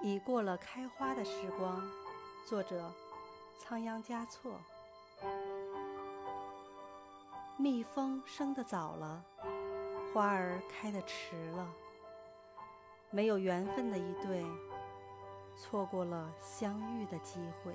已过了开花的时光。作者仓央嘉措。蜜蜂生的早了花儿开的迟了。没有缘分的一对错过了相遇的机会。